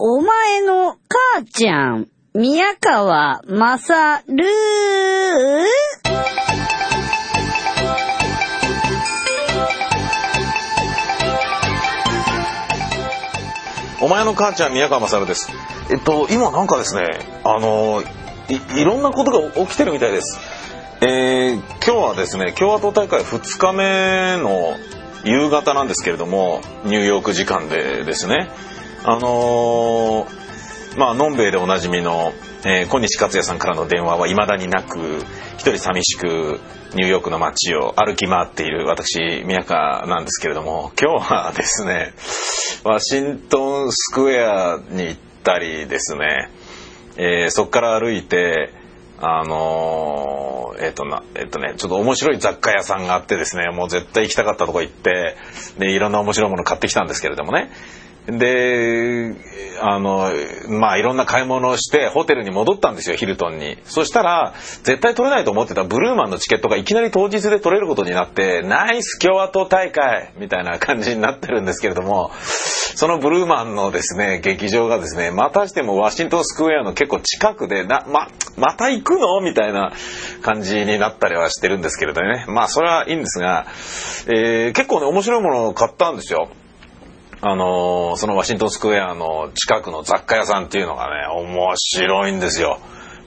お前の母ちゃん、宮川まさるお前の母ちゃん宮川勝です。えっと今なんかですね、あのいいろんなことが起きてるみたいです。えー、今日はですね共和党大会2日目の夕方なんですけれどもニューヨーク時間でですねあのー、まあのんべえでおなじみの、えー、小西克也さんからの電話はいまだになく一人寂しくニューヨークの街を歩き回っている私宮川なんですけれども今日はですねワシントンスクエアに行ったりですね、えー、そこから歩いてあのー、えっ、ー、とな、えっ、ー、とね、ちょっと面白い雑貨屋さんがあってですね、もう絶対行きたかったとこ行って、で、いろんな面白いもの買ってきたんですけれどもね。で、あの、まあいろんな買い物をしてホテルに戻ったんですよ、ヒルトンに。そしたら、絶対取れないと思ってたブルーマンのチケットがいきなり当日で取れることになって、ナイス共和党大会みたいな感じになってるんですけれども、そのブルーマンのですね、劇場がですね、またしてもワシントンスクエアの結構近くで、な、ま、また行くの？みたいな感じになったりはしてるんですけれどね。まあそれはいいんですが、えー、結構ね、面白いものを買ったんですよ。あのー、そのワシントンスクエアの近くの雑貨屋さんっていうのがね、面白いんですよ。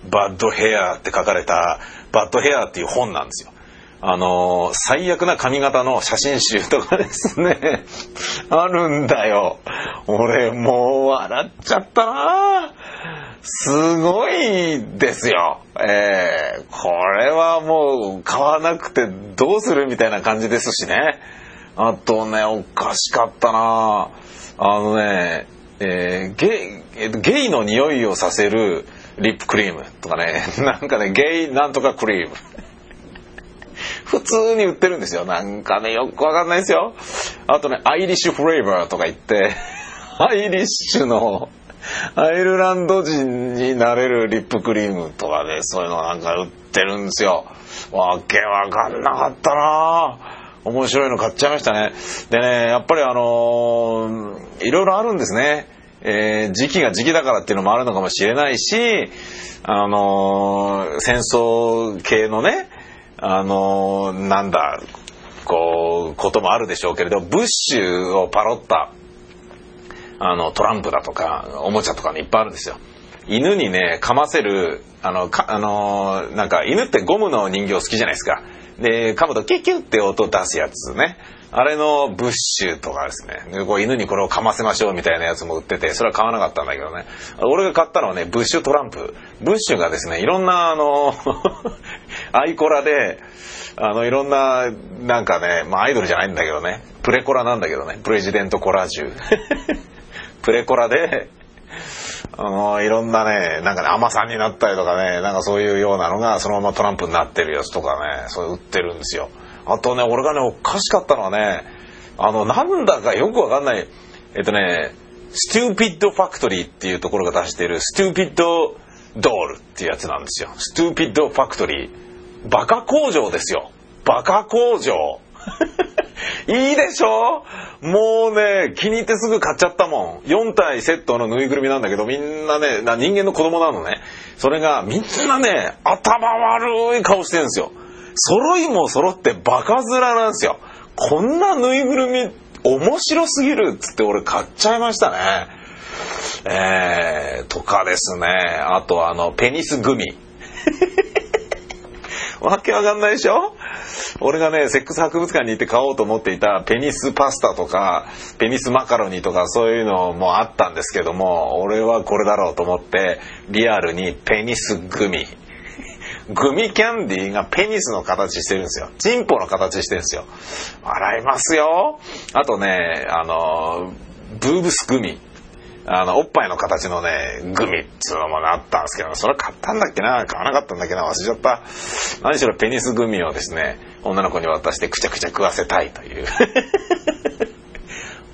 バッドヘアって書かれた、バッドヘアっていう本なんですよ。あのー、最悪な髪型の写真集とかですね、あるんだよ。俺もう笑っちゃったなすごいですよ。えー、これはもう買わなくてどうするみたいな感じですしね。あとね、おかしかったなあのね、えー、ゲイ、えー、ゲイの匂いをさせるリップクリームとかね、なんかね、ゲイなんとかクリーム。普通に売ってるんですよ。なんかね、よくわかんないですよ。あとね、アイリッシュフレーバーとか言って、アイリッシュの、アイルランド人になれるリップクリームとかね、そういうのなんか売ってるんですよ。わけわかんなかったなぁ。面白いの買っちゃいましたね。でね、やっぱりあのー、いろいろあるんですね。えー、時期が時期だからっていうのもあるのかもしれないし、あのー、戦争系のね、あのー、なんだ、こう、こともあるでしょうけれど、ブッシュをパロったあの、トランプだとか、おもちゃとかね、いっぱいあるんですよ。犬にね、噛ませる、あの、か、あのなんか、犬ってゴムの人形好きじゃないですか。で、噛むとキュキュって音出すやつね。あれのブッシュとかですね。こう犬にこれを噛ませましょうみたいなやつも売ってて、それは買わなかったんだけどね。俺が買ったのはね、ブッシュトランプ。ブッシュがですね、いろんなあの アイコラで、あの、いろんな、なんかね、まあアイドルじゃないんだけどね。プレコラなんだけどね。プレジデントコラージュ。プレコラで、あの、いろんなね、なんかね、甘さんになったりとかね、なんかそういうようなのがそのままトランプになってるやつとかね、そう売ってるんですよ。あとね、俺がね、おかしかったのはね、あの、なんだかよくわかんない、えっとね、 Stupid Factory っていうところが出している Stupid Doll っていうやつなんですよ。 Stupid Factory。バカ工場ですよ。バカ工場。いいでしょ？もうね、気に入ってすぐ買っちゃったもん。4体セットのぬいぐるみなんだけど、みんなね、な人間の子供なのね。それが、みんなね、頭悪い顔してるんですよ。揃いも揃ってバカ面なんですよ。こんなぬいぐるみ、面白すぎるっつって俺買っちゃいましたね。えー、とかですね。あとあの、ペニスグミ。わけわかんないでしょ？俺がね、セックス博物館に行って買おうと思っていたペニスパスタとか、ペニスマカロニとかそういうのもあったんですけども、俺はこれだろうと思って、リアルにペニスグミ。グミキャンディーがペニスの形してるんですよ。チンポの形してるんですよ。洗いますよ。あとね、あの、ブーブスグミ。あの、おっぱいの形のね、グミっつうのもあったんですけど、それ買ったんだっけな？買わなかったんだっけな？忘れちゃった。何しろペニスグミをですね、女の子に渡してくちゃくちゃ食わせたいという。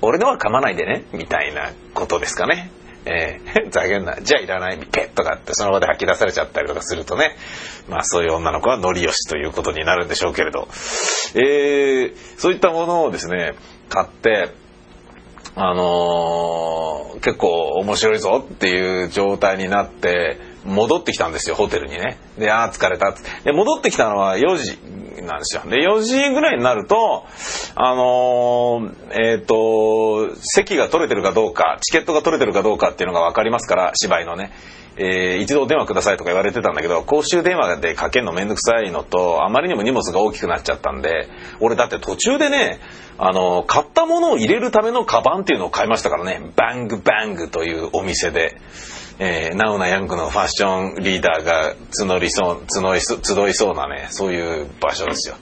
俺のは噛まないでね、みたいなことですかね。えー、ざげんな、じゃあいらない、ペッとかってその場で吐き出されちゃったりとかするとね、まあそういう女の子はノリよしということになるんでしょうけれど、えー、そういったものをですね、買って、あのー、結構面白いぞっていう状態になって戻ってきたんですよホテルにね。でああ疲れた。で戻ってきたのは4時なんですよ。で4時ぐらいになるとあのー、えっ、ー、と席が取れてるかどうかチケットが取れてるかどうかっていうのが分かりますから芝居のね。えー、一度電話くださいとか言われてたんだけど公衆電話でかけるのめんどくさいのとあまりにも荷物が大きくなっちゃったんで俺だって途中でねあの買ったものを入れるためのカバンっていうのを買いましたからね。バングバングというお店で。えー、ナウなヤングのファッションリーダーが募りそう募い集いそうなねそういう場所ですよ。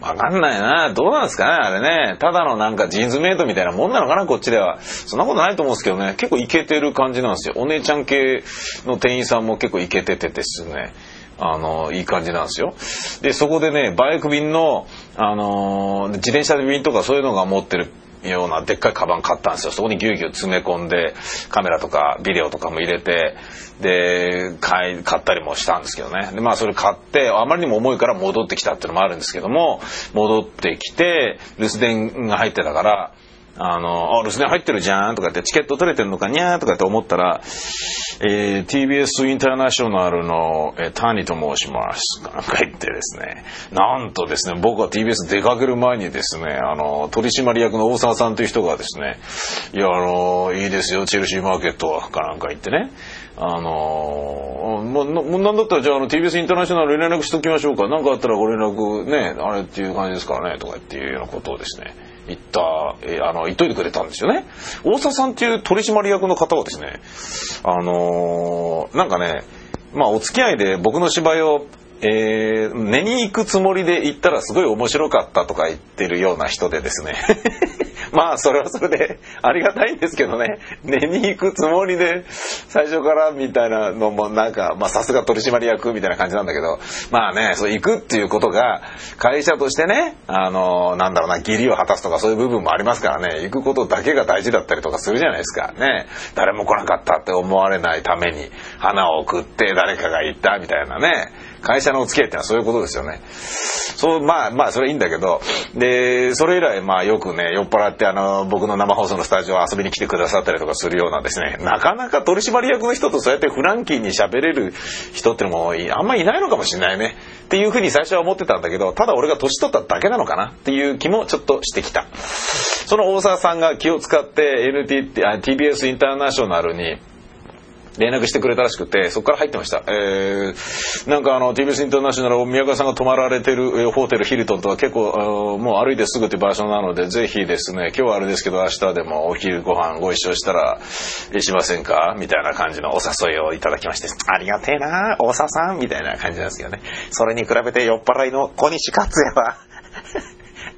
わかんないな。どうなんですかね、あれね。ただのなんかジーンズメイトみたいなもんなのかな、こっちでは。そんなことないと思うんですけどね。結構イケてる感じなんですよ。お姉ちゃん系の店員さんも結構イケててですね。あの、いい感じなんですよ。で、そこでね、バイク便の、あの自転車便とかそういうのが持ってるようなでっかいカバン買ったんですよ。そこにぎゅうぎゅう詰め込んで、カメラとかビデオとかも入れて、で、買い、買ったりもしたんですけどね。で、まあそれ買って、あまりにも重いから戻ってきたっていうのもあるんですけども、戻ってきて、留守電が入ってたから、あの、あ、留守電入ってるじゃんとかって、チケット取れてるのかにゃーとかって思ったら、えー、TBS インターナショナルの、えー、谷と申します。なんか言ってですね、なんとですね、僕は TBS 出かける前にですね、あの、取締役の大沢さんという人がですね、いや、あの、いいですよ、チェルシーマーケットはかなんか言ってね、あのー、ま、なんだったらじゃああの TBS インターナショナル連絡しときましょうか。何かあったらご連絡ね、あれっていう感じですからね、とかっていうようなことをですね、言った、えー、あの、言っといてくれたんですよね。大沢さんっていう取締役の方はですね、あのー、なんかね、まあお付き合いで僕の芝居をえー、寝に行くつもりで行ったらすごい面白かったとか言ってるような人でですねまあそれはそれでありがたいんですけどね。寝に行くつもりで最初からみたいなのもなんかまあさすが取締役みたいな感じなんだけど。まあねそう行くっていうことが会社としてねあのなんだろうな義理を果たすとかそういう部分もありますからね。行くことだけが大事だったりとかするじゃないですか。ね。誰も来なかったって思われないために花を送って誰かが行ったみたいなね。会社のお付き合いってのはそういうことですよね。そう、まあまあそれいいんだけど、で、それ以来まあよくね、酔っ払ってあの、僕の生放送のスタジオ遊びに来てくださったりとかするようなですね、なかなか取締役の人とそうやってフランキーに喋れる人ってのもあんまいないのかもしれないね。っていうふうに最初は思ってたんだけど、ただ俺が年取っただけなのかなっていう気もちょっとしてきた。その大沢さんが気を使って NT、TBS インターナショナルに連絡してくれたらしくて、そこから入ってました。えー、なんかあの、TBS インターナショナル、宮川さんが泊まられてるホテルヒルトンとは結構、もう歩いてすぐって場所なので、ぜひですね、今日はあれですけど、明日でもお昼ご飯ご一緒したら、しませんか？みたいな感じのお誘いをいただきまして、ありがてえな大沢さんみたいな感じなんですけどね。それに比べて酔っ払いの小西克也は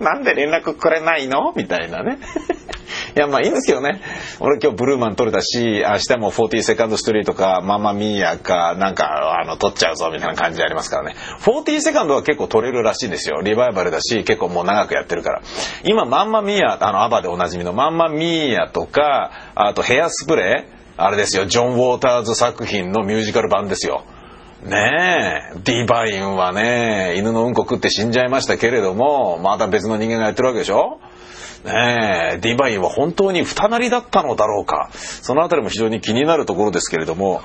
なんで連絡くれないの？みたいなね。いや、まあいいんですけどね。俺今日ブルーマン撮れたし、明日も40セカンドストリートか、ママミーヤか、なんか、あの、撮っちゃうぞみたいな感じありますからね。40セカンドは結構撮れるらしいんですよ。リバイバルだし、結構もう長くやってるから。今、マンマミーヤ、あの、アバでおなじみのマンマミーヤとか、あとヘアスプレー、あれですよ、ジョン・ウォーターズ作品のミュージカル版ですよ。ねえ、ディバインはね、犬のうんこ食って死んじゃいましたけれども、また別の人間がやってるわけでしょ？ねえ、ディバインは本当に二なりだったのだろうか。そのあたりも非常に気になるところですけれども、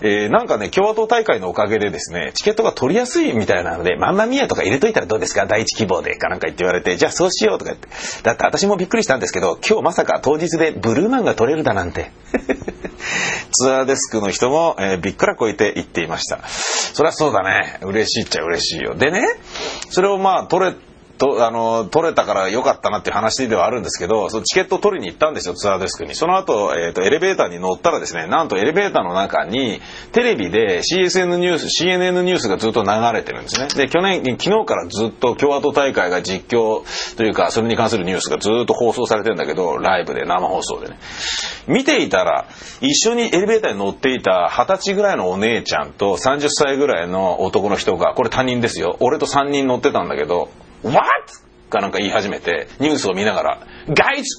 えー、なんかね、共和党大会のおかげでですね、チケットが取りやすいみたいなので、マンマミアとか入れといたらどうですか？第一希望でかなんか言って言われて、じゃあそうしようとか言って。だって私もびっくりしたんですけど、今日まさか当日でブルーマンが取れるだなんて。ツアーデスクの人も、えー、びっくらこいて言っていました。そりゃそうだね。嬉しいっちゃ嬉しいよ。でね、それをまあ取れとあの取れたから良かったなっていう話ではあるんですけどそのチケットを取りに行ったんですよツアーデスクに。その後、えーと、エレベーターに乗ったらですねなんとエレベーターの中にテレビで CSN ニュース CNN ニュースがずっと流れてるんですね。で去年昨日からずっと共和党大会が実況というかそれに関するニュースがずっと放送されてるんだけどライブで生放送でね。見ていたら一緒にエレベーターに乗っていた二十歳ぐらいのお姉ちゃんと30歳ぐらいの男の人がこれ他人ですよ。俺と3人乗ってたんだけど What? かなんか言い始めて、ニュースを見ながら、ガイズ、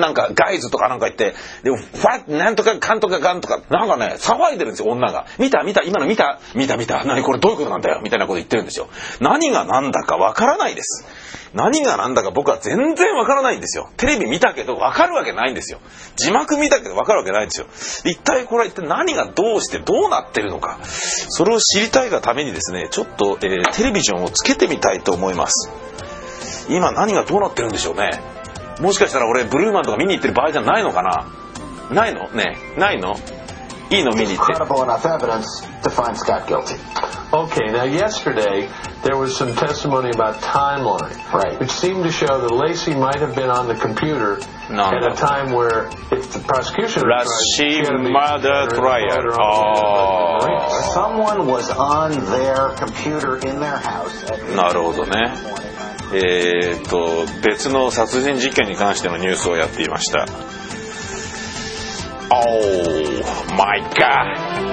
なんかガイズとかなんか言って、で、ファッ、なんとかかんとかかんとか、なんかね、騒いでるんですよ、女が。見た見た、今の見た見た見た、何これどういうことなんだよみたいなこと言ってるんですよ。何が何だかわからないです。何が何だか僕は全然わからないんですよ。テレビ見たけどわかるわけないんですよ。字幕見たけどわかるわけないんですよ。一体これは一体何がどうしてどうなってるのか。それを知りたいがためにですね、ちょっと、えーテレビジョンをつけてみたいと思います。今何がどうなってるんでしょうね。もしかしたら俺ブルーマンとか見に行ってる場合じゃないのかなないのねえないのいいの見に行って。credible enough evidence to find Scott guilty. Okay, now yesterday there was some testimony about timeline, Right. which seemed to show that Lacey might have been on the computer No, at no. a time where, if the prosecution was right, she Lassie had to be murder in trial. motor on the Oh. Someone was on their computer in their house at なるほどね。morning. えーっと、別の殺人事件に関してのニュースをやっていました。Oh my god!